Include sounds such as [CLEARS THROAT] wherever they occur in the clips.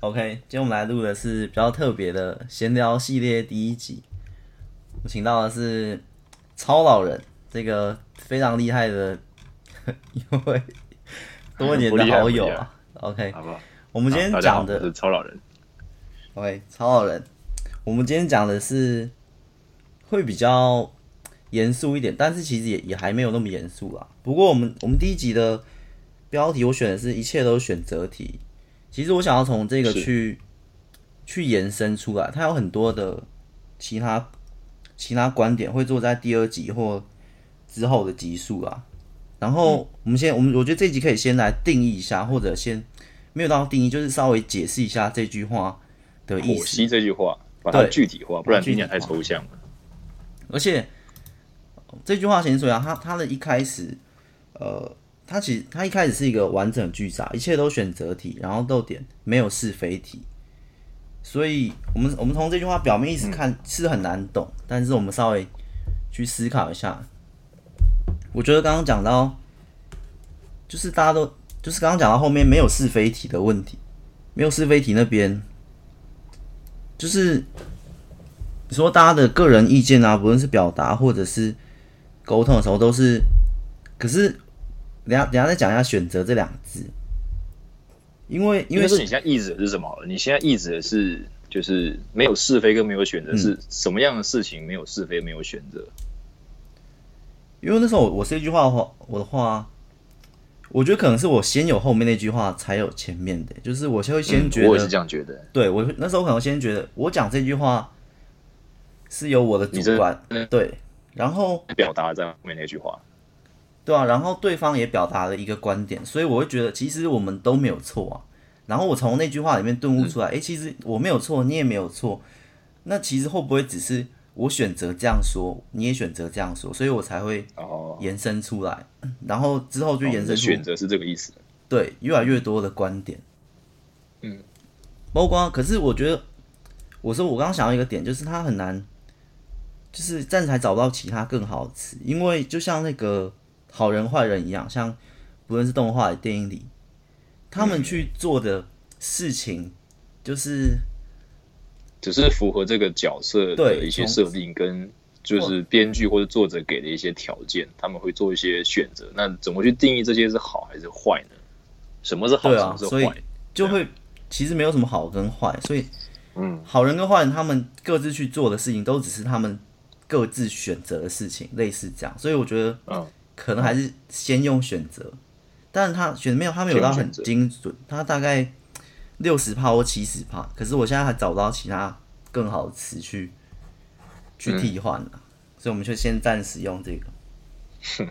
OK，今天我们来录的是比较特别的闲聊系列第一集。我请到的是超老人，这个非常厉害的 [LAUGHS] 一位多年的好友啊。OK，好不好？我们今天讲的是超老人。OK，超老人。我们今天讲的是会比较严肃一点，但是其实也也还没有那么严肃啦。不过我们我们第一集的标题我选的是一切都是选择题。其实我想要从这个去去延伸出来，它有很多的其他其他观点会做在第二集或之后的集数啊。然后我们先，我们我觉得这集可以先来定义一下，或者先没有到定义，就是稍微解释一下这句话的意思。剖析这句话。把它具体化，不然听起来太抽象了。而且这句话先说啊，它它的一开始，呃，它其实它一开始是一个完整句子，一切都选择题，然后逗点没有是非题。所以我们我们从这句话表面意思看是很难懂，但是我们稍微去思考一下，我觉得刚刚讲到，就是大家都就是刚刚讲到后面没有是非题的问题，没有是非题那边。就是你说大家的个人意见啊，不论是表达或者是沟通的时候，都是。可是，等下等下再讲一下“选择”这两个字，因为因为是你现在意指的是什么？你现在意指的是就是没有是非跟没有选择，是什么样的事情没有是非没有选择？因为那时候我我这句话的话，我的话。我觉得可能是我先有后面那句话，才有前面的，就是我先会先觉得，嗯、我也是这样觉得。对，我那时候可能先觉得，我讲这句话是有我的主观，对，然后表达在后面那句话，对啊，然后对方也表达了一个观点，所以我会觉得其实我们都没有错啊。然后我从那句话里面顿悟出来，哎、嗯，其实我没有错，你也没有错，那其实会不会只是？我选择这样说，你也选择这样说，所以我才会延伸出来，哦、然后之后就延伸出、哦、选择是这个意思。对，越来越多的观点，嗯，包括可是我觉得，我说我刚刚想到一个点，就是他很难，就是暂时还找不到其他更好的词，因为就像那个好人坏人一样，像不论是动画、电影里，他们去做的事情，就是。只是符合这个角色的一些设定，跟就是编剧或者作者给的一些条件，他们会做一些选择。那怎么去定义这些是好还是坏呢？什么是好，什么是坏？所以就会其实没有什么好跟坏。所以，嗯，好人跟坏人他们各自去做的事情，都只是他们各自选择的事情，类似这样。所以我觉得，嗯，可能还是先用选择，但是他选没有，他没有到很精准，他大概。六十趴或七十趴，可是我现在还找不到其他更好的词去去替换了，嗯，所以我们就先暂时用这个，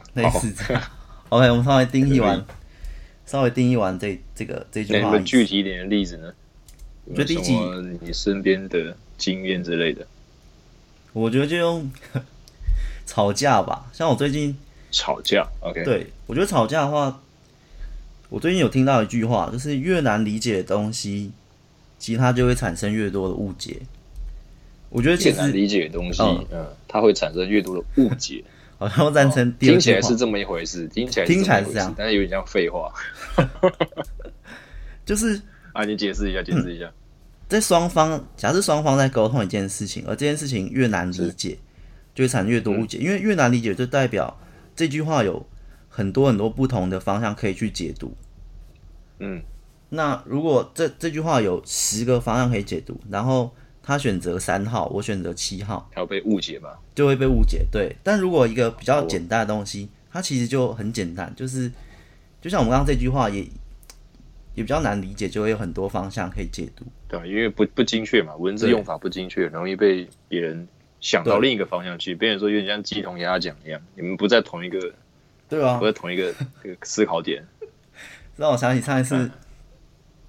[LAUGHS] 类似这样。[LAUGHS] OK，我们稍微定义完，稍微定义完这这个这句话。具体一点的例子呢？就第几？你身边的经验之类的？我觉得就用 [LAUGHS] 吵架吧，像我最近吵架。OK，对，我觉得吵架的话。我最近有听到一句话，就是越难理解的东西，其实它就会产生越多的误解。我觉得其实难理解的东西，嗯，嗯，它会产生越多的误解。[LAUGHS] 好像赞成，听起来是这么一回事，听起来听起来是这样，但是有点像废话。[LAUGHS] 就是 [LAUGHS] 啊，你解释一下，解释一下。嗯、在双方，假设双方在沟通一件事情，而这件事情越难理解，就会产生越多误解，嗯，因为越难理解，就代表这句话有。很多很多不同的方向可以去解读，嗯，那如果这这句话有十个方向可以解读，然后他选择三号，我选择七号，他会被误解吗？就会被误解，对。但如果一个比较简单的东西，它其实就很简单，就是就像我们刚刚这句话也也比较难理解，就会有很多方向可以解读，对，因为不不精确嘛，文字用法不精确，容易被别人想到另一个方向去，别人说有点像鸡同鸭讲一样，你们不在同一个。对啊，不在同一个 [LAUGHS] 思考点，让我想起上一次，嗯、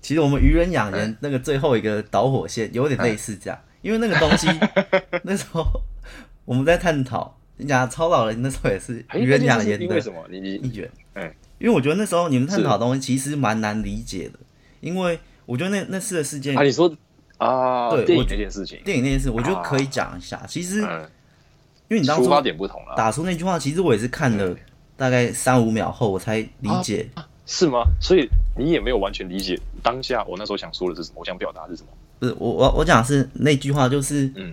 其实我们愚人养人那个最后一个导火线有点类似这样，嗯、因为那个东西 [LAUGHS] 那时候我们在探讨，你讲超老人那时候也是 [LAUGHS] 愚人养人的，为什么？你你议员，嗯，因为我觉得那时候你们探讨的东西其实蛮难理解的，因为我觉得那那次的事件啊，你说啊，对，电影那件事情，电影那件事，我觉得可以讲一下。啊、其实、嗯，因为你当初点不同了，打出那句话，其实我也是看了。大概三五秒后，我才理解。是吗？所以你也没有完全理解当下我那时候想说的是什么，我想表达的是什么？不是我我我讲的是那句话，就是嗯，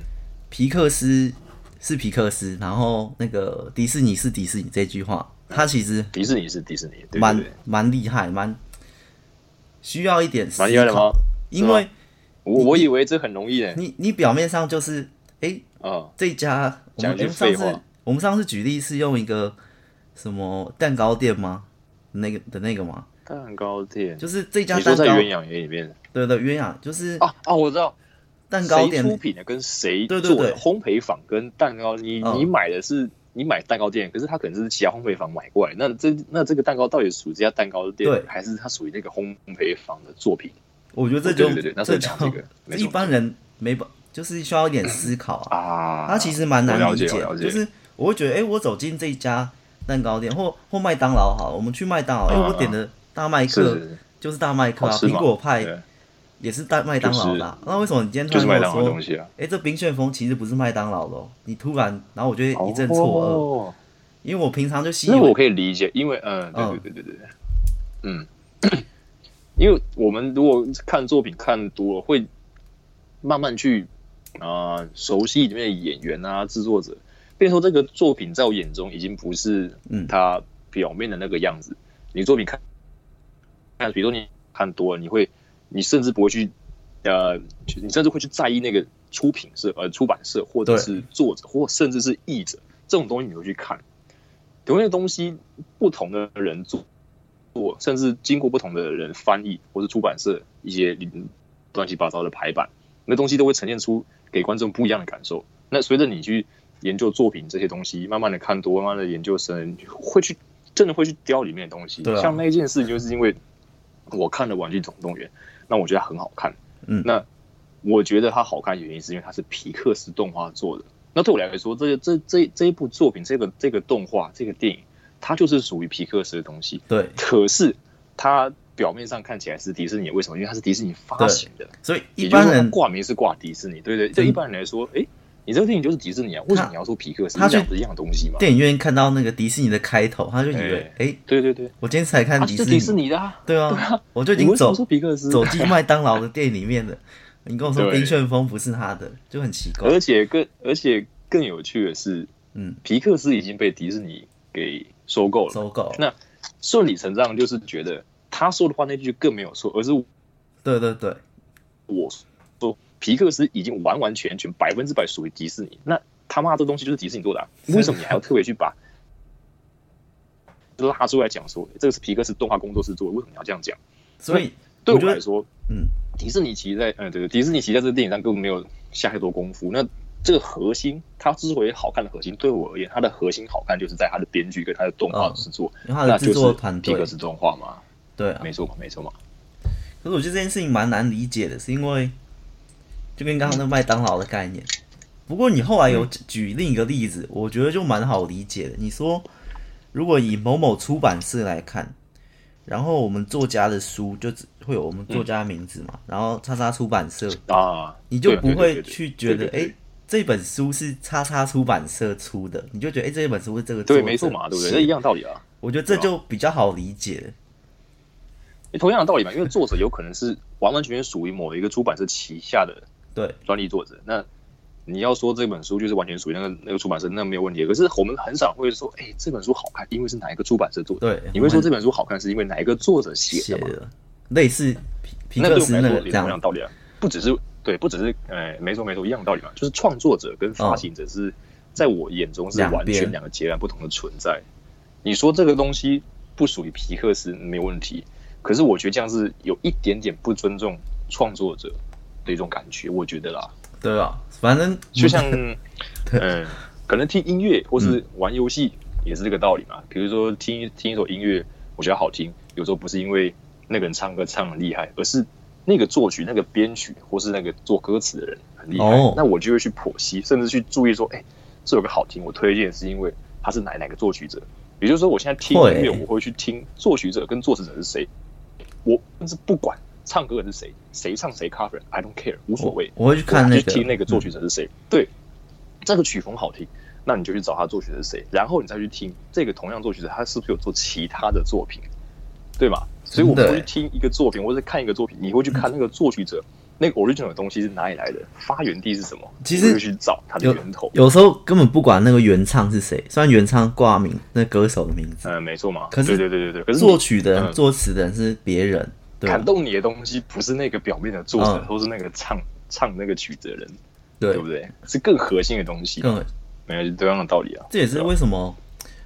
皮克斯是皮克斯，然后那个迪士尼是迪士尼这句话，它其实迪士尼是迪士尼，蛮蛮厉害，蛮需要一点思考。蛮厉害的吗？因为我我以为这很容易诶。你你表面上就是哎啊这家我们上次我们上次举例是用一个什么蛋糕店吗？那个的那个吗？蛋糕店就是这家蛋糕在鸳鸯园里面。对对，鸳鸯就是啊啊，我知道蛋糕店出品的跟谁做的烘焙坊跟蛋糕，你你买的是你买蛋糕店，可是他可能是其他烘焙坊买过来，那这那这个蛋糕到底属于这家蛋糕店，还是它属于那个烘焙坊的作品？我觉得这就这个，[LAUGHS] 一般人没就是需要一点思考啊，他其实蛮难理解，就是我会觉得，哎，我走进这家蛋糕店或或麦当劳好，我们去麦当劳，哎，我点的大麦克就是大麦克啊，苹果派。也是大麦当劳的，那为什么你今天突然跟我说，哎，这冰旋风其实不是麦当劳的？你突然，然后我就一阵错愕，因为我平常就习惯。我可以理解，因为嗯，对对对对对，嗯，因为我们如果看作品看多了，会慢慢去啊熟悉里面的演员啊制作者，变成说这个作品在我眼中已经不是嗯它表面的那个样子。你作品看，看，比如说你看多了，你会。你甚至不会去，呃，你甚至会去在意那个出品社、呃出版社，或者是作者，或甚至是译者这种东西，你会去看。同样的东西，不同的人做，做，甚至经过不同的人翻译，或是出版社一些乱七八糟的排版，那东西都会呈现出给观众不一样的感受。那随着你去研究作品这些东西，慢慢的看多，慢慢的研究深，会去真的会去雕里面的东西。啊、像那件事，就是因为我看了《玩具总动员》。那我觉得很好看，嗯，那我觉得它好看的原因是因为它是皮克斯动画做的。那对我来说，这个这这这一部作品，这个这个动画，这个电影，它就是属于皮克斯的东西。对，可是它表面上看起来是迪士尼，为什么？因为它是迪士尼发行的，所以一般人挂名是挂迪士尼，对对，对。对一般人来说，哎。你这个电影就是迪士尼啊？为什么你要说皮克斯？他是一样东西嘛？电影院看到那个迪士尼的开头，他就以为，哎，对对对，我今天才看迪士尼，迪士尼的，啊对啊，我就已经走走进麦当劳的店里面的。你跟我说冰旋风不是他的，就很奇怪。而且更而且更有趣的是，嗯，皮克斯已经被迪士尼给收购了，收购。那顺理成章就是觉得他说的话那句更没有错，而是，对对对，我说。皮克斯已经完完全全百分之百属于迪士尼，那他妈这东西就是迪士尼做的，啊，为什么你还要特别去把 [LAUGHS] 拉出来讲说这个是皮克斯动画工作室做的？为什么你要这样讲？所以对我来说，嗯，迪士尼其实在嗯对，迪士尼其实在这个电影上根本没有下太多功夫。那这个核心，它之所以好看的核心，对我而言，它的核心好看就是在它的编剧跟它的动画制作，那就是皮克斯动画嘛。对，没错嘛，没错嘛。可是我觉得这件事情蛮难理解的，是因为。就跟刚刚那麦当劳的概念，不过你后来有举另一个例子，我觉得就蛮好理解的。你说，如果以某某出版社来看，然后我们作家的书就只会有我们作家的名字嘛，然后叉叉出版社啊，你就不会去觉得，哎，这本书是叉叉出版社出的，你就觉得，哎，这本书是这个对，没错嘛，对不对？这一样道理啊。我觉得这就比较好理解。同样的道理嘛，因为作者有可能是完完全全属于某一个出版社旗下的。对，专利作者，那你要说这本书就是完全属于那个那个出版社，那没有问题。可是我们很少会说，哎，这本书好看，因为是哪一个出版社做的？对，你会说这本书好看是因为哪一个作者写的吗？类似皮克斯那个这样道理啊，不只是对，不只是哎，没错没错，一样道理嘛，就是创作者跟发行者是在我眼中是完全两个截然不同的存在。你说这个东西不属于皮克斯没有问题，可是我觉得这样是有一点点不尊重创作者。的一种感觉，我觉得啦，对啊，反正就像，[LAUGHS] 嗯，可能听音乐或是玩游戏也是这个道理嘛。比如说听听一首音乐，我觉得好听，有时候不是因为那个人唱歌唱很厉害，而是那个作曲、那个编曲或是那个做歌词的人很厉害。那我就会去剖析，甚至去注意说，哎，这首歌好听，我推荐是因为他是哪哪个作曲者。也就是说，我现在听音乐，我会去听作曲者跟作词者是谁，我甚至不管。唱歌的是谁？谁唱谁 cover？I don't care，无所谓。我会去看那个，听那个作曲者是谁。嗯、对，这个曲风好听，那你就去找他作曲者是谁，然后你再去听这个同样作曲者他是不是有做其他的作品。对吧？所以我们会去听一个作品，或者看一个作品，你会去看那个作曲者。那个 original 的东西是哪里来的？发源地是什么？其实去找它的源头有。有时候根本不管那个原唱是谁，虽然原唱挂名那歌手的名字，嗯，没错嘛。可是对对对对，可是作曲的人、嗯、作词的人是别人。感动你的东西不是那个表面的作者，或、嗯、是那个唱唱那个曲子的人，对，对不对？是更核心的东西。更没有同样的道理啊。这也是为什么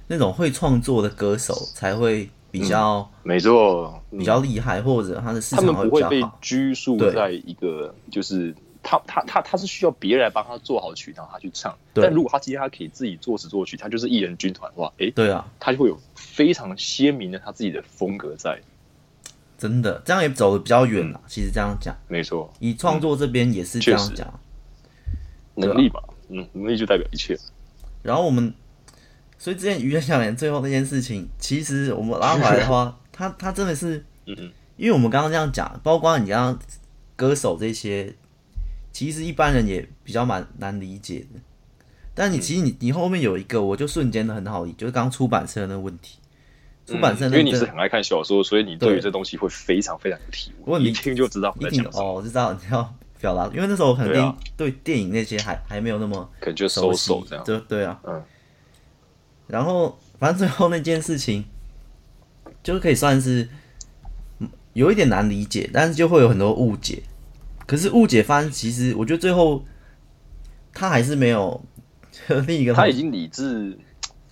那种会创作的歌手才会。比较没错，比较厉害，或者他的市场会他们不会被拘束在一个，就是他他他他是需要别人来帮他做好曲，然后他去唱。但如果他今天他可以自己作词作曲，他就是艺人军团的话，哎，对啊，他就会有非常鲜明的他自己的风格在。真的，这样也走的比较远了。其实这样讲，没错，以创作这边也是这样讲，能力吧，嗯，能力就代表一切。然后我们。所以之前愚人想连最后那件事情，其实我们拉回来的话，[LAUGHS] 他他真的是，因为我们刚刚这样讲，包括你刚刚歌手这些，其实一般人也比较蛮难理解的。但你其实你你后面有一个，我就瞬间的很好理，就是刚出版社的那个问题。出版社、那个，因为你是很爱看小说，所以你对于这东西会非常非常有体悟。你一听就知道我在讲什么。哦，我知道你要表达，因为那时候我可能对电影那些还还没有那么可能就收手这样。对对啊，嗯。然后，反正最后那件事情，就是可以算是有一点难理解，但是就会有很多误解。可是误解发生，其实我觉得最后他还是没有 [LAUGHS] 另一个，他已经理智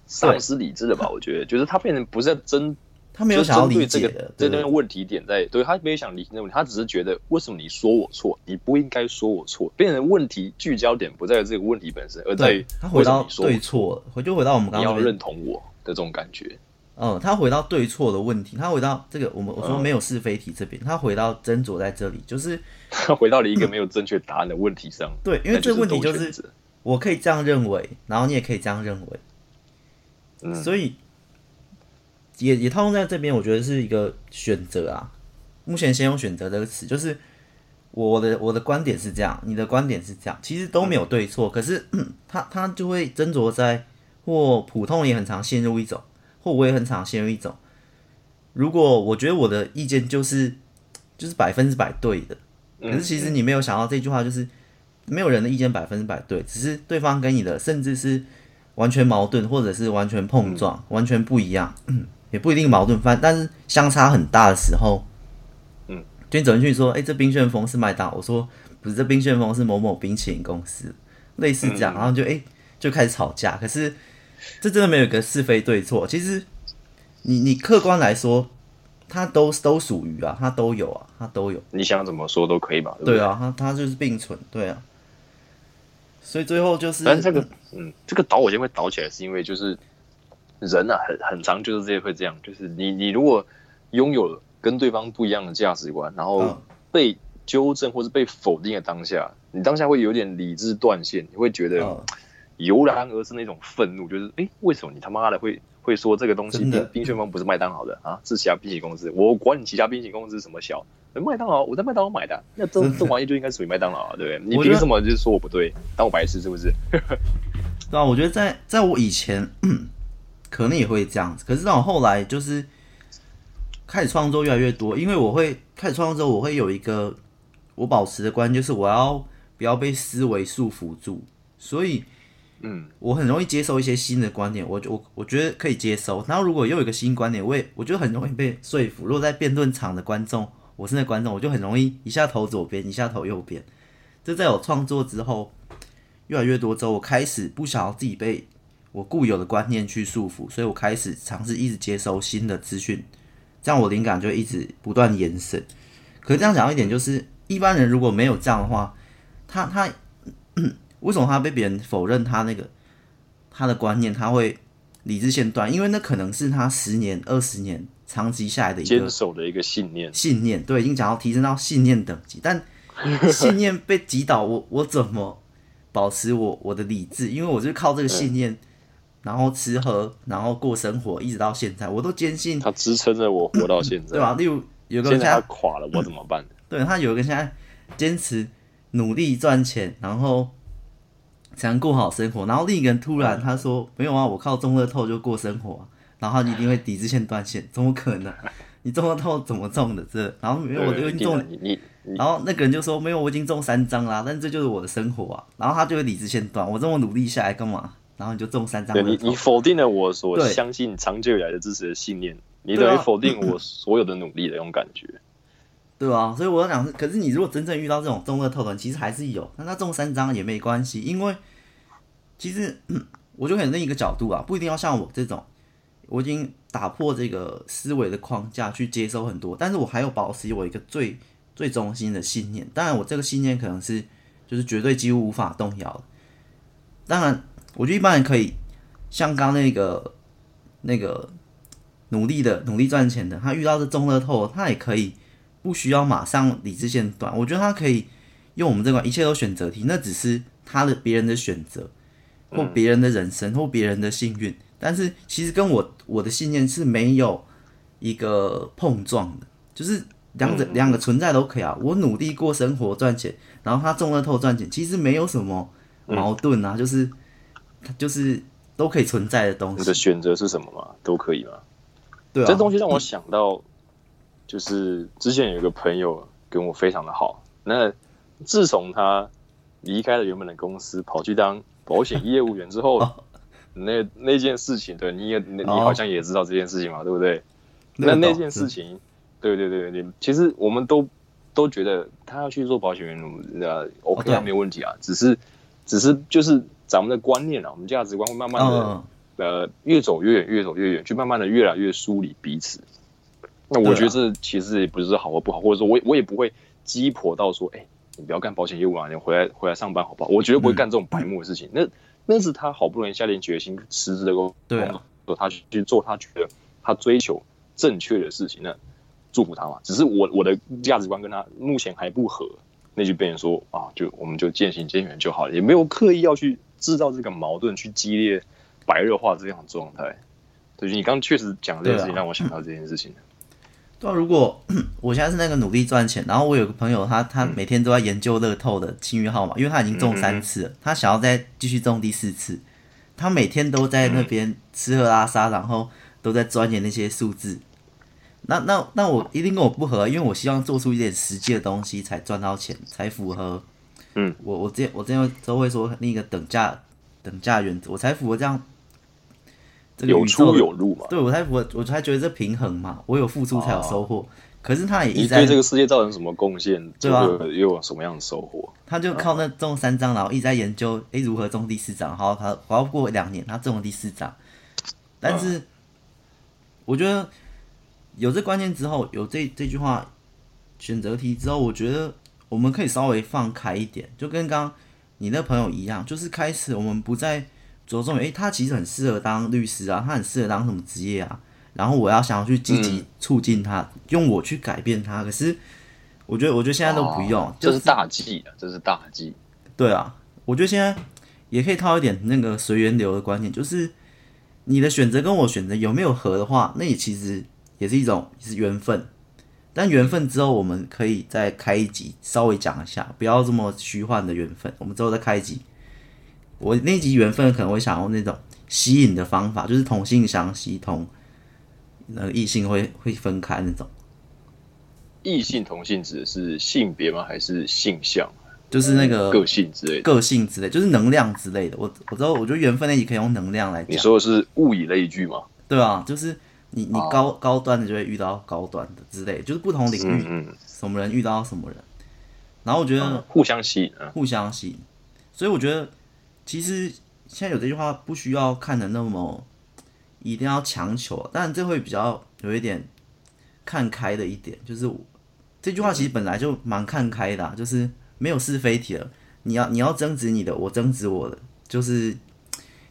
丧失理智了吧？我觉得，就是他变成不是在真。他没有想要理解这个这个问题点在，对他没有想理解那问题，他只是觉得为什么你说我错，你不应该说我错，变成问题聚焦点不在于这个问题本身，而在于他回到对错，回就回到我们刚刚要认同我的这种感觉。嗯，他回到对错的问题，他回到这个我们我说没有是非题这边，他回到斟酌在这里，就是他回到了一个没有正确答案的问题上。对，因为这个问题就是我可以这样认为，然后你也可以这样认为，嗯，所以。也也套用在这边，我觉得是一个选择啊。目前先用“选择”这个词，就是我的我的观点是这样，你的观点是这样，其实都没有对错。可是 [CLEARS THROAT] 他他就会斟酌在，或普通也很常陷入一种，或我也很常陷入一种。如果我觉得我的意见就是就是百分之百对的，可是其实你没有想到这句话，就是没有人的意见百分之百对，只是对方跟你的甚至是完全矛盾，或者是完全碰撞，完全不一样。也不一定矛盾翻，但是相差很大的时候，嗯，就你走进去说，哎、欸，这冰旋风是麦当劳，我说不是，这冰旋风是某某冰淇淋公司，类似这样，然后就哎、欸、就开始吵架。可是这真的没有一个是非对错，其实你你客观来说，它都都属于啊，它都有啊，它都有。你想怎么说都可以吧？对，对啊，它它就是并存，对啊。所以最后就是，但这个嗯，这个导火线会倒起来，是因为就是。人啊，很很长就是这些会这样，就是你你如果拥有跟对方不一样的价值观，然后被纠正或是被否定的当下，你当下会有点理智断线，你会觉得油然而生那种愤怒，就是哎、欸，为什么你他妈的会会说这个东西冰冰旋风不是麦当劳的啊？是其他冰淇淋公司？我管你其他冰淇淋公司什么小，麦当劳我在麦当劳买的，那这这玩意就应该属于麦当劳啊，对不对？你凭什么就是说我不对？当我白痴是不是？[LAUGHS] 对啊，我觉得在在我以前。可能也会这样子，可是到后来就是开始创作越来越多，因为我会开始创作之后，我会有一个我保持的观念，就是我要不要被思维束缚住，所以嗯，我很容易接受一些新的观点，我我我觉得可以接受。然后如果又有一个新观点，我也我觉得很容易被说服。如果在辩论场的观众，我是那观众，我就很容易一下投左边，一下投右边。这在我创作之后越来越多之后，我开始不想要自己被。我固有的观念去束缚，所以我开始尝试一直接收新的资讯，这样我灵感就一直不断延伸。可是这样讲一点，就是一般人如果没有这样的话，他他 [CLEARS THROAT] 为什么他被别人否认他那个他的观念，他会理智线断？因为那可能是他十年、二十年长期下来的一个坚守的一个信念。信念对，已经讲到提升到信念等级，但 [LAUGHS] 信念被击倒，我我怎么保持我我的理智？因为我就靠这个信念。然后吃喝，然后过生活，一直到现在，我都坚信他支撑着我活到现在，对吧？例如有个人现在垮了，我怎么办？[LAUGHS] 对，他有一个现在坚持努力赚钱，然后才能过好生活。然后另一个人突然他说：“没有啊，我靠中乐透就过生活。”然后你一定会抵制线断线，怎么可能？[LAUGHS] 你中乐透怎么中的？这然后没有，我就中你你，然后那个人就说没有，我已经中三张啦，但这就是我的生活啊。然后他就会理智线断，我这么努力下来干嘛？然后你就中三张。对你你否定了我所相信长久以来的支持的信念，你等于否定我所有的努力的那种感觉。[LAUGHS] 对啊，所以我要讲，可是你如果真正遇到这种中乐透的人，其实还是有，那他中三张也没关系，因为其实我就可以另一个角度啊，不一定要像我这种，我已经打破这个思维的框架去接收很多，但是我还有保持我一个最最中心的信念，当然我这个信念可能是就是绝对几乎无法动摇的。当然，我觉得一般人可以像刚那个那个努力的努力赚钱的，他遇到这中乐透，他也可以。不需要马上理智线断，我觉得他可以用我们这款一切都选择题，那只是他的别人的选择，或别人的人生，或别人的幸运。但是其实跟我我的信念是没有一个碰撞的，就是两者两个存在都可以啊。我努力过生活赚钱，然后他中乐透赚钱，其实没有什么矛盾啊，就是他就是都可以存在的东西。你的选择是什么嘛？都可以嘛？对啊，这东西让我想到。就是之前有一个朋友跟我非常的好，那自从他离开了原本的公司，跑去当保险业务员之后，那那件事情，对，你也你好像也知道这件事情嘛，对不对？那那件事情，对对对对，其实我们都都觉得他要去做保险员，呃，OK，没有问题啊，只是只是就是咱们的观念啊，我们价值观会慢慢的呃越走越远，越走越远，去慢慢的越来越疏离彼此。那我觉得这其实也不是好或不好，或者说我我也不会鸡婆到说，哎、欸，你不要干保险业务啊，你回来回来上班好不好？我绝对不会干这种白目的事情。嗯、那那是他好不容易下定决心辞职的工作，啊、他去做他觉得他追求正确的事情，那祝福他嘛。只是我我的价值观跟他目前还不合，那就变成说啊，就我们就渐行渐远就好了，也没有刻意要去制造这个矛盾，去激烈白热化这样的状态。对，你刚刚确实讲的这件事情，让我想到这件事情。对啊，如果我现在是那个努力赚钱，然后我有个朋友他，他他每天都在研究乐透的幸运号码，因为他已经中三次了，他想要再继续中第四次，他每天都在那边吃喝拉撒，然后都在钻研那些数字。那那那我一定跟我不合，因为我希望做出一点实际的东西才赚到钱，才符合。嗯，我我之前我之前都会说那个等价等价原则，我才符合这样。这个、有出有入嘛？对，我才我我才觉得这平衡嘛，我有付出才有收获。啊、可是他也一直对这个世界造成什么贡献？对吧？又有什么样的收获？他就靠那中三张，然后一直在研究，哎，如何中第四张。好，他熬过两年，他中了第四张。但是，我觉得有这观念之后，有这这句话选择题之后，我觉得我们可以稍微放开一点，就跟刚刚你那朋友一样，就是开始我们不再。着重于，诶，他其实很适合当律师啊，他很适合当什么职业啊？然后我要想要去积极促进他，嗯、用我去改变他。可是，我觉得，我觉得现在都不用，哦就是、这是大忌啊，这是大忌。对啊，我觉得现在也可以套一点那个随缘流的观念，就是你的选择跟我选择有没有合的话，那也其实也是一种是缘分。但缘分之后，我们可以再开一集稍微讲一下，不要这么虚幻的缘分。我们之后再开一集。我那集缘分可能会想用那种吸引的方法，就是同性相吸，同那个异性会会分开那种。异性同性指的是性别吗？还是性向？就是那个个性之类的，个性之类，就是能量之类的。我我知道，我觉得缘分那集可以用能量来讲。你说的是物以类聚吗？对啊，就是你你高高端的就会遇到高端的之类，就是不同领域，嗯，什么人遇到什么人。然后我觉得互相吸引，互相吸引。所以我觉得。其实现在有这句话不需要看的那么一定要强求，但这会比较有一点看开的一点，就是这句话其实本来就蛮看开的啊，就是没有是非题了。你要你要争执你的，我争执我的，就是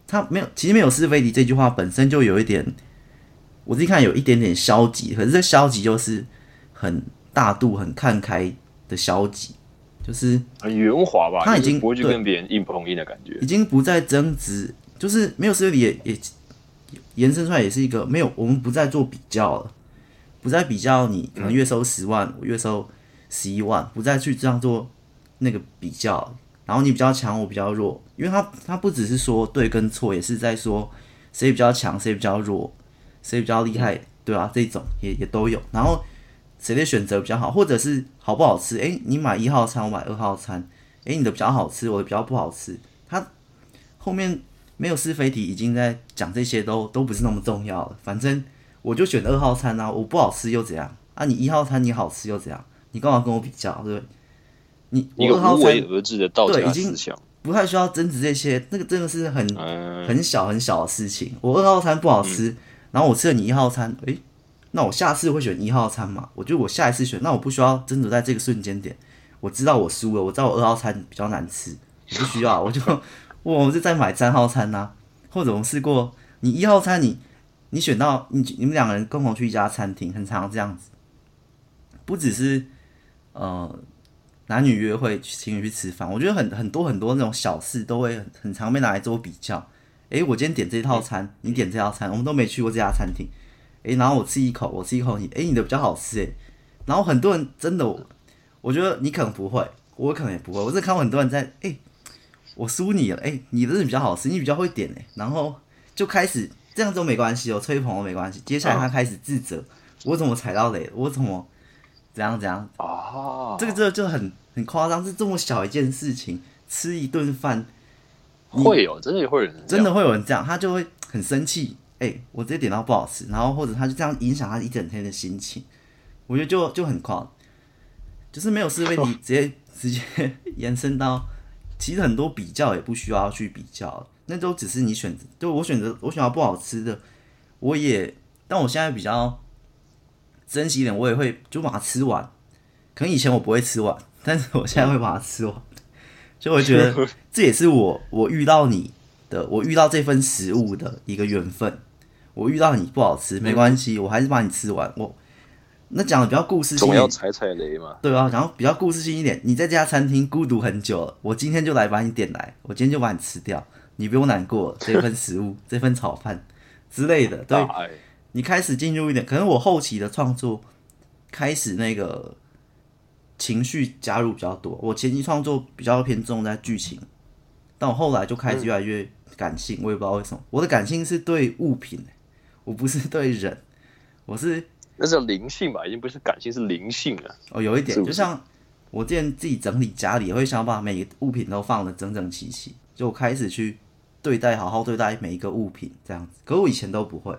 他没有，其实没有是非题这句话本身就有一点，我自己看有一点点消极，可是这消极就是很大度、很看开的消极。就是很圆滑吧，他已经不会去跟别人硬碰硬的感觉，已经不再争执，就是没有是非题也也延伸出来也是一个没有，我们不再做比较了，不再比较你可能月收十万，我月收十一万，不再去这样做那个比较，然后你比较强，我比较弱，因为他他不只是说对跟错，也是在说谁比较强，谁比较弱，谁比较厉害，对啊，这种也也都有。然后谁的选择比较好，或者是好不好吃？诶，你买一号餐，我买二号餐，诶，你的比较好吃，我的比较不好吃。他后面没有是非题，已经在讲这些都都不是那么重要了。反正我就选二号餐啊，我不好吃又怎样？啊，你一号餐你好吃又怎样？你干嘛跟我比较？对不对？你我二号餐无为而治的道家思想。不太需要争执这些，那个真的是很很小很小的事情。我二号餐不好吃，嗯、然后我吃了你一号餐，诶、那我下次会选一号餐嘛？我觉得我下一次选，那我不需要争执在这个瞬间点。我知道我输了，我知道我二号餐比较难吃，我不需要，我就我我就再买三号餐呐、啊，或者我试过，你一号餐你你选到你你们两个人共同去一家餐厅，很常这样子，不只是呃。男女约会，情侣去吃饭，我觉得很很多很多那种小事都会很常被拿来做比较。诶，我今天点这套餐，你点这套餐，我们都没去过这家餐厅。诶，然后我吃一口，我吃一口，你诶，你的比较好吃诶。然后很多人真的，我觉得你可能不会，我可能也不会。我是看过很多人在，诶，我输你了，诶，你的是比较好吃，你比较会点诶。然后就开始这样都没关系哦，吹捧都没关系。接下来他开始自责，我怎么踩到雷了？我怎么？怎样怎样哦？这个这个就很很夸张，是这么小一件事情，吃一顿饭会有真的会有人真的会有人这样，他就会很生气。哎、欸，我直接点到不好吃，然后或者他就这样影响他一整天的心情，我觉得就就很夸张，就是没有是非题，直接直接延伸到，其实很多比较也不需要去比较，那都只是你选择，就我选择我选择不好吃的，我也，但我现在比较。珍惜一点，我也会就把它吃完。可能以前我不会吃完，但是我现在会把它吃完。所以我觉得 [LAUGHS] 这也是我我遇到你的，我遇到这份食物的一个缘分。我遇到你不好吃没关系，我还是把你吃完。我那讲的比较故事性，总要踩踩雷嘛。对啊，然后比较故事性一点，你在这家餐厅孤独很久了，我今天就来把你点来，我今天就把你吃掉，你不用难过。这份食物，[LAUGHS] 这份炒饭之类的，对。你开始进入一点，可能我后期的创作开始那个情绪加入比较多。我前期创作比较偏重在剧情，但我后来就开始越来越感性。我也不知道为什么，我的感性是对物品，我不是对人，我是那是灵性吧？已经不是感性，是灵性了。哦，有一点，就像我之前自己整理家里，也会想把每个物品都放的整整齐齐，就开始去对待，好好对待每一个物品这样子。可我以前都不会。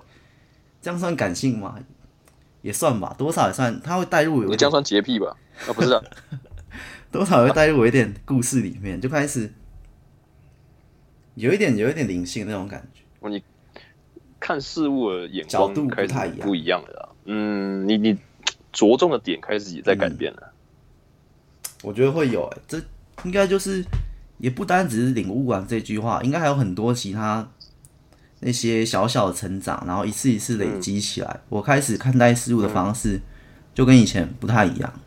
这样算感性吗？也算吧，多少也算。他会带入有，你这样算洁癖吧？啊，不是啊，[LAUGHS] 多少会带入我一点故事里面，就开始有一点有一点灵性那种感觉。哦，你看事物的眼光开始不太一样，不一样了。嗯，你你着重的点开始也在改变了。嗯，我觉得会有，欸，这应该就是也不单只是领悟完这句话，应该还有很多其他。那些小小的成长，然后一次一次累积起来，嗯、我开始看待事物的方式就跟以前不太一样。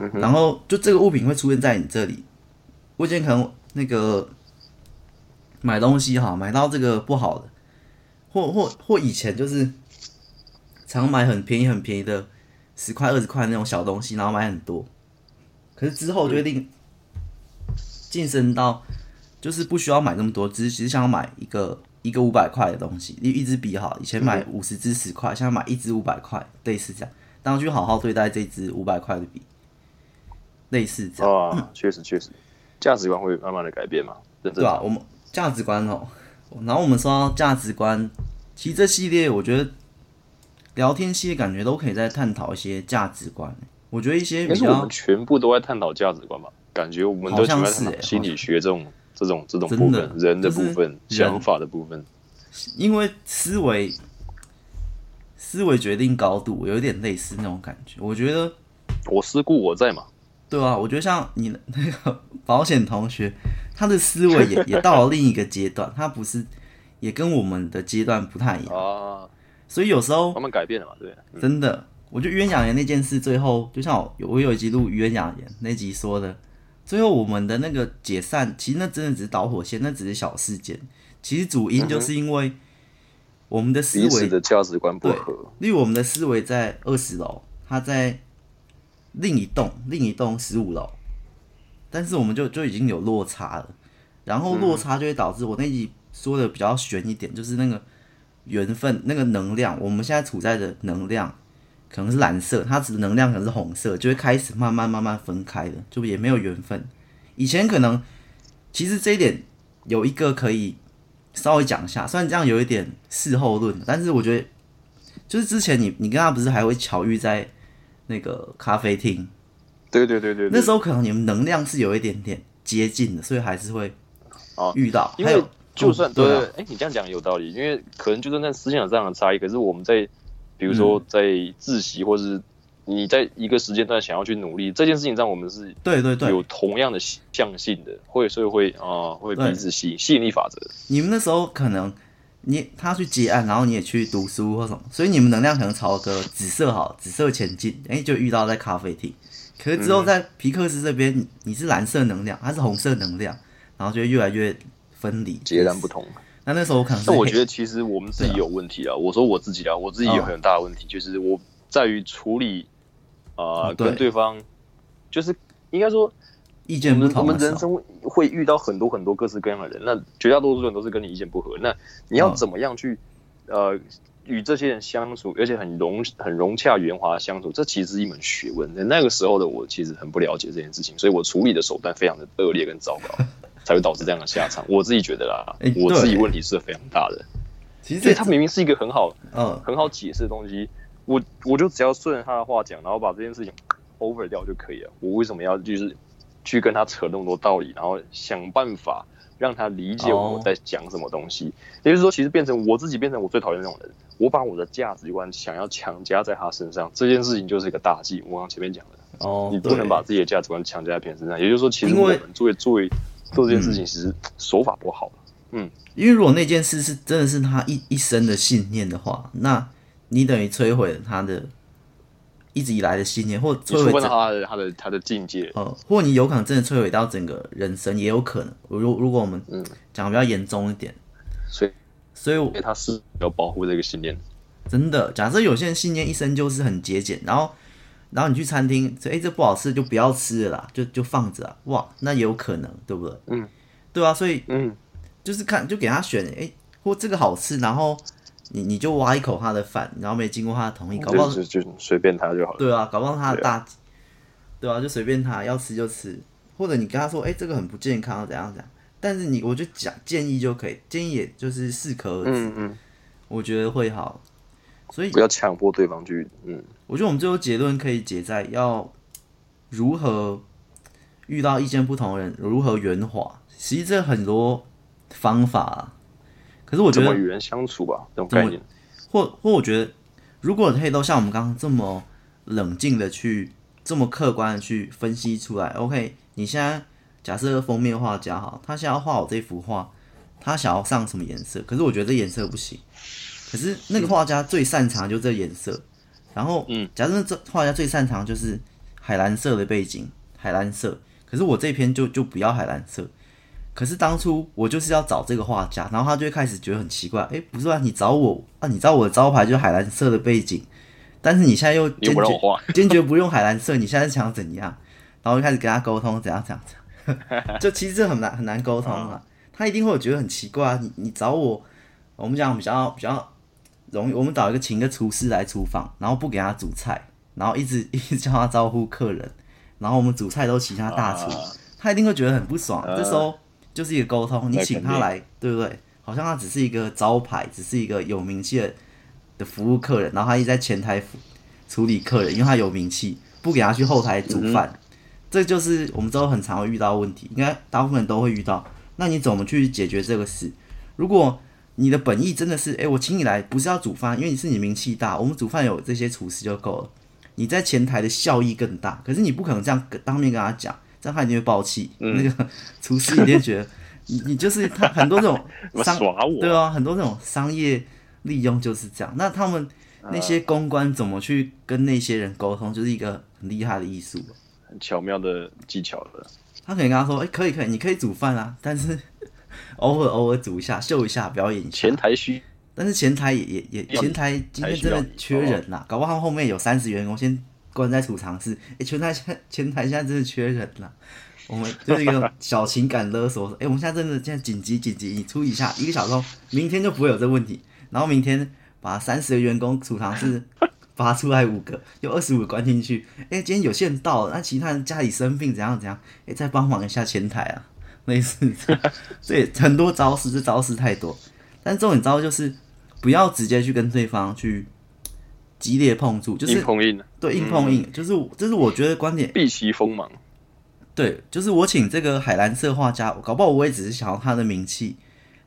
嗯、然后就这个物品会出现在你这里，我以前可能那个买东西哈，买到这个不好的，或或或以前就是常买很便宜很便宜的十块二十块那种小东西，然后买很多，可是之后决定晋升到就是不需要买那么多，只是只是想要买一个。一个五百块的东西，一一支笔哈，以前买五十支十块，现在买一支五百块，类似这样。当去好好对待这支五百块的笔，类似这样。啊，确实确实，价值观会慢慢的改变嘛，对吧？我们价值观哦，然后我们说到价值观，其实这系列我觉得聊天系列感觉都可以再探讨一些价值观。我觉得一些比较，我们全部都在探讨价值观吧？感觉我们都像是心理学这种。这种这种部分，人的部分，想法的部分，因为思维思维决定高度，有一点类似那种感觉。我觉得我思故我在嘛，对啊，我觉得像你那个保险同学，他的思维也也到了另一个阶段，他不是也跟我们的阶段不太一样啊。所以有时候他们改变了嘛，对，真的，我觉得冤养颜那件事，最后就像我有我有一集录冤养颜那集说的。最后，我们的那个解散，其实那真的只是导火线，那只是小事件。其实主因就是因为我们的思维的价值观不合。例如，我们的思维在二十楼，他在另一栋另一栋十五楼，但是我们就就已经有落差了。然后落差就会导致我那集说的比较悬一点，就是那个缘分那个能量，我们现在处在的能量可能是蓝色，它的能量可能是红色，就会开始慢慢慢慢分开的，就也没有缘分。以前可能其实这一点有一个可以稍微讲一下，虽然这样有一点事后论，但是我觉得就是之前你你跟他不是还会巧遇在那个咖啡厅？对对对对，那时候可能你们能量是有一点点接近的，所以还是会遇到。因为就算对，哎、欸，你这样讲有道理，因为可能就算在思想上的差异，可是我们在比如说在自习，或是你在一个时间段想要去努力这件事情上，我们是对对对有同样的向性的，会所以会啊会彼此吸吸引力法则。你们那时候可能你他去接案，然后你也去读书或什么，所以你们能量可能朝个紫色好，紫色前进，哎、欸，就遇到在咖啡厅。可是之后在皮克斯这边，你你是蓝色能量，他是红色能量，然后就越来越分离，截然不同。那那时候我可能，但我觉得其实我们自己有问题啊。我说我自己啊，我自己有很大的问题，就是我在于处理啊，跟对方，就是应该说意见不同。我们人生会遇到很多很多各式各样的人，那绝大多数人都是跟你意见不合。那你要怎么样去呃？与这些人相处，而且很融很融洽圆滑的相处，这其实是一门学问。在那个时候的我，其实很不了解这件事情，所以我处理的手段非常的恶劣跟糟糕，[LAUGHS] 才会导致这样的下场。我自己觉得啦，欸、我自己问题是非常大的。其实，他明明是一个很好、嗯，很好解释的东西，我我就只要顺着他的话讲，然后把这件事情 over 掉就可以了。我为什么要就是去跟他扯那么多道理，然后想办法让他理解我在讲什么东西？也就是说，其实变成我自己，变成我最讨厌那种人。我把我的价值观想要强加在他身上，这件事情就是一个大忌。我刚前面讲的，哦，你不能把自己的价值观强加在别人身上。也就是说，其实我们作为作为做这件事情，其实手法不好。嗯，因为如果那件事是真的是他一一生的信念的话，那你等于摧毁了他的一直以来的信念，或摧毁他的他的他的境界。呃，或你有可能真的摧毁到整个人生，也有可能。如如果我们讲的比较严重一点，所以。所以，我他是要保护这个信念。真的，假设有些人信念一生就是很节俭，然后，然后你去餐厅，哎、欸，这不好吃就不要吃了啦，就就放着啊，哇，那也有可能，对不对？嗯，对啊，所以，嗯，就是看，就给他选，哎、欸，或这个好吃，然后你你就挖一口他的饭，然后没经过他的同意，搞不好就就随便他就好了。对啊，搞不好他的大，对啊，就随便他要吃就吃，或者你跟他说，哎、欸，这个很不健康，怎样怎样。但是你，我就讲建议就可以，建议也就是适可而止。嗯嗯，我觉得会好，所以不要强迫对方去。嗯，我觉得我们最后结论可以结在要如何遇到意见不同的人，如何圆滑。其实这很多方法啊，可是我觉得与人相处吧，这种概念，或或我觉得，如果可以都像我们刚刚这么冷静的去，这么客观的去分析出来。OK，你现在。假设封面画家哈，他现在要画我这幅画，他想要上什么颜色？可是我觉得这颜色不行。可是那个画家最擅长就是这颜色。然后，嗯，假设这画家最擅长就是海蓝色的背景，海蓝色。可是我这篇就就不要海蓝色。可是当初我就是要找这个画家，然后他就会开始觉得很奇怪，哎，不是啊，你找我啊？你知道我的招牌就是海蓝色的背景，但是你现在又坚决 [LAUGHS] 坚决不用海蓝色，你现在是想怎样？然后就开始跟他沟通，怎样怎样怎样。[LAUGHS] 就其实这很难很难沟通啊，他一定会觉得很奇怪。你你找我，我们讲比较比较容易，我们找一个请一个厨师来厨房，然后不给他煮菜，然后一直 [LAUGHS] 一直叫他招呼客人，然后我们煮菜都其他大厨，他一定会觉得很不爽。这时候就是一个沟通，你请他来，对不对？好像他只是一个招牌，只是一个有名气的的服务客人，然后他一直在前台处理客人，因为他有名气，不给他去后台煮饭。这就是我们之后很常会遇到的问题，应该大部分人都会遇到。那你怎么去解决这个事？如果你的本意真的是，哎，我请你来不是要煮饭，因为你是你名气大，我们煮饭有这些厨师就够了。你在前台的效益更大，可是你不可能这样当面跟他讲，这样他一定会爆气。嗯、那个厨师一定觉得 [LAUGHS] 你你就是他很多这种 [LAUGHS] 商对啊，很多这种商业利用就是这样。那他们那些公关怎么去跟那些人沟通，就是一个很厉害的艺术。很巧妙的技巧的，他可以跟他说：“哎、欸，可以可以，你可以煮饭啊，但是 [LAUGHS] 偶尔偶尔煮一下，秀一下，表演一下。前台需，但是前台也也也前台今天真的缺人呐，搞不好后面有三十员工先关在储藏室。哎、欸，前台现前台现在真的缺人了，我们就是一个小情感勒索。哎、欸，我们现在真的现在紧急紧急，你出一下一个小时后，明天就不会有这个问题。然后明天把三十个员工储藏室 [LAUGHS] 拔出来五个，有二十五个关进去。哎、欸，今天有线到了，那其他人家里生病怎样怎样？哎、欸，再帮忙一下前台啊，类似这样。[LAUGHS] 所以很多招式，这招式太多。但这种招就是不要直接去跟对方去激烈碰触，就是硬碰硬。对，硬碰硬，嗯、就是这是我觉得观点。避其锋芒。对，就是我请这个海蓝色画家，搞不好我也只是想要他的名气，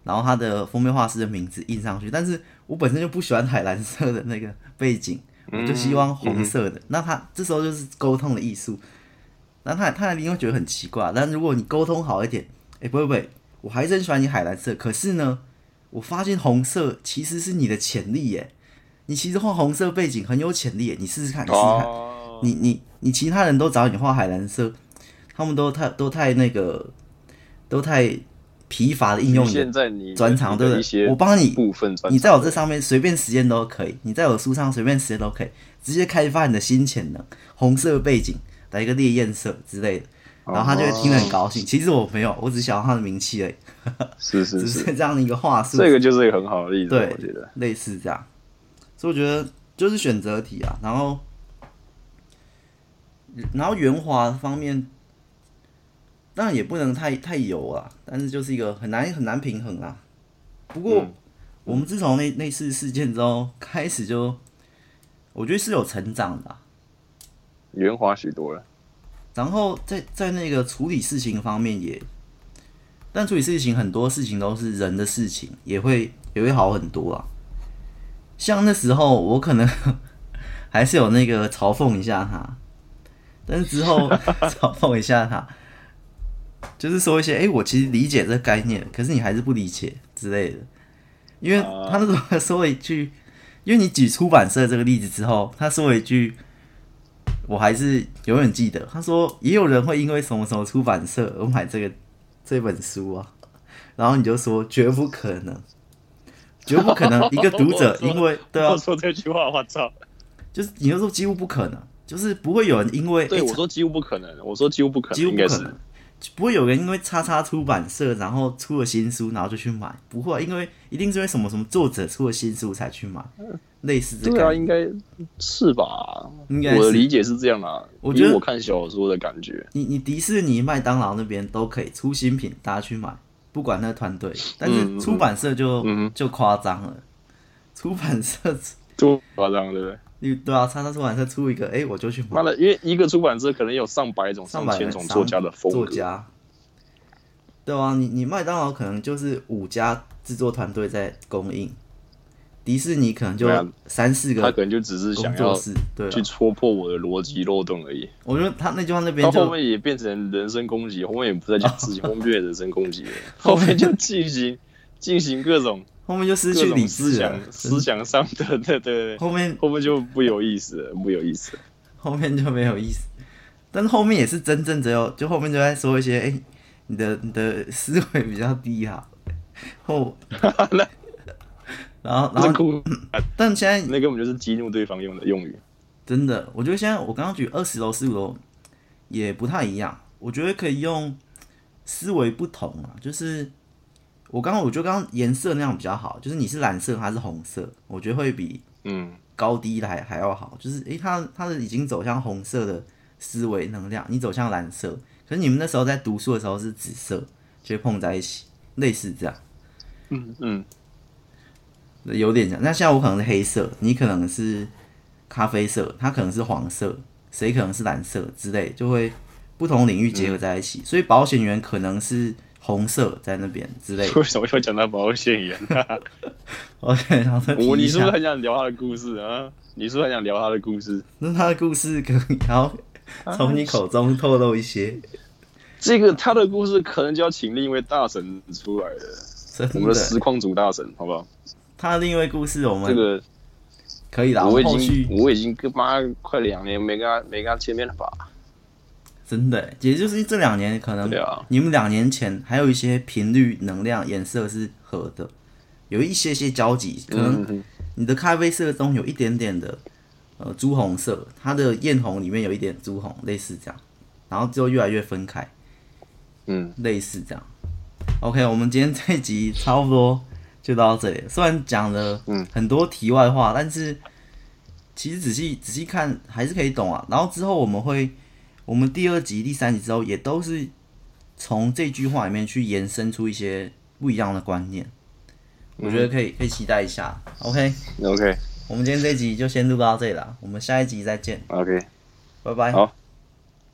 然后他的封面画师的名字印上去。但是我本身就不喜欢海蓝色的那个背景，我就希望红色的。嗯、那他这时候就是沟通的艺术。那他他一定会觉得很奇怪。但如果你沟通好一点，哎，不会不会，我还是很喜欢你海蓝色。可是呢，我发现红色其实是你的潜力耶。你其实画红色背景很有潜力，你试试看，你试试看。哦、你你你其他人都找你画海蓝色。他们都太都太那个，都太疲乏的应用现在你专长，对不对？我帮你部分，你在我这上面随便实验都可以，你在我书上随便实验都可以，直接开发你的新潜能，红色背景来一个烈焰色之类的，然后他就会听得很高兴。其实我没有，我只想要他的名气而已。是是是，只是这样的一个话术。这个就是一个很好的例子，对，我觉得类似这样。所以我觉得就是选择题啊，然后然后圆滑方面。当然也不能太太油啊，但是就是一个很难很难平衡啊。不过、嗯、我们自从那那次事件之后，开始就我觉得是有成长的、啊，圆滑许多了。然后在在那个处理事情方面也，但处理事情很多事情都是人的事情，也会也会好很多啊。像那时候我可能 [LAUGHS] 还是有那个嘲讽一下他，但是之后 [LAUGHS] 嘲讽一下他。就是说一些，哎、欸，我其实理解这个概念，可是你还是不理解之类的。因为他那时候说了一句，因为你举出版社这个例子之后，他说了一句，我还是永远记得。他说，也有人会因为什么什么出版社而买这个这本书啊，然后你就说绝不可能，绝不可能，一个读者 [LAUGHS] 因为对啊，我说这句话，我操，就是你就说几乎不可能，就是不会有人因为对、欸、我说几乎不可能，我说几乎不可能，几乎不可能。不会有人因为叉叉出版社然后出了新书然后就去买，不会，因为一定是因为什么什么作者出了新书才去买，类似这个。对啊，应该是吧？应该我的理解是这样啊。我觉得我看小说的感觉，你你迪士尼、麦当劳那边都可以出新品，大家去买，不管那个团队。但是出版社就、嗯、就夸张了，出版社就夸张，对不对？对啊，叉叉出版社出一个，哎、欸，我就去买。妈的，因为一个出版社可能有上百种、上千种作家的风格。作家，对啊，你你麦当劳可能就是五家制作团队在供应，迪士尼可能就三四个，他可能就只是想要对去戳破我的逻辑漏洞而已。我觉得他那句话那边，到后面也变成人身攻击，后面也不再讲自己，后面人身攻击了，[LAUGHS] 后面就进行进行各种。后面就失去理智了，思想上的对对对，后面后面就不有意思了，不有意思，后面就没有意思。但是后面也是真正只有，就后面就在说一些，哎、欸，你的你的思维比较低哈。后，[LAUGHS] 然后 [LAUGHS] 然后，但现在那根本就是激怒对方用的用语。真的，我觉得现在我刚刚举二十楼、十五楼也不太一样，我觉得可以用思维不同啊，就是。我刚刚我觉得刚刚颜色那样比较好，就是你是蓝色还是红色，我觉得会比嗯高低还还要好。就是诶，他他是已经走向红色的思维能量，你走向蓝色，可是你们那时候在读书的时候是紫色，就会碰在一起，类似这样。嗯嗯，有点像。那现在我可能是黑色，你可能是咖啡色，他可能是黄色，谁可能是蓝色之类，就会不同领域结合在一起。嗯、所以保险员可能是。红色在那边之类的，[LAUGHS] 为什么会讲到保险员？OK，然后我你是不是很想聊他的故事啊？你是不是很想聊他的故事？那他的故事可以，然后从你口中透露一些。这个他的故事可能就要请另一位大神出来了，我们的实况组大神，好不好？他的另一位故事，我们这个可以啦。我已经我已经跟妈快两年没跟他没跟他见面了吧？真的，也就是这两年，可能你们两年前还有一些频率、能量、颜色是合的，有一些些交集。可能你的咖啡色中有一点点的呃朱红色，它的艳红里面有一点朱红，类似这样，然后就越来越分开。嗯，类似这样。OK，我们今天这一集差不多就到这里。虽然讲了嗯很多题外话，嗯、但是其实仔细仔细看还是可以懂啊。然后之后我们会，我们第二集、第三集之后也都是从这句话里面去延伸出一些不一样的观念。我觉得可以可以期待一下。OK OK，我们今天这集就先录到这里了，我们下一集再见。OK，拜拜。好，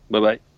拜拜。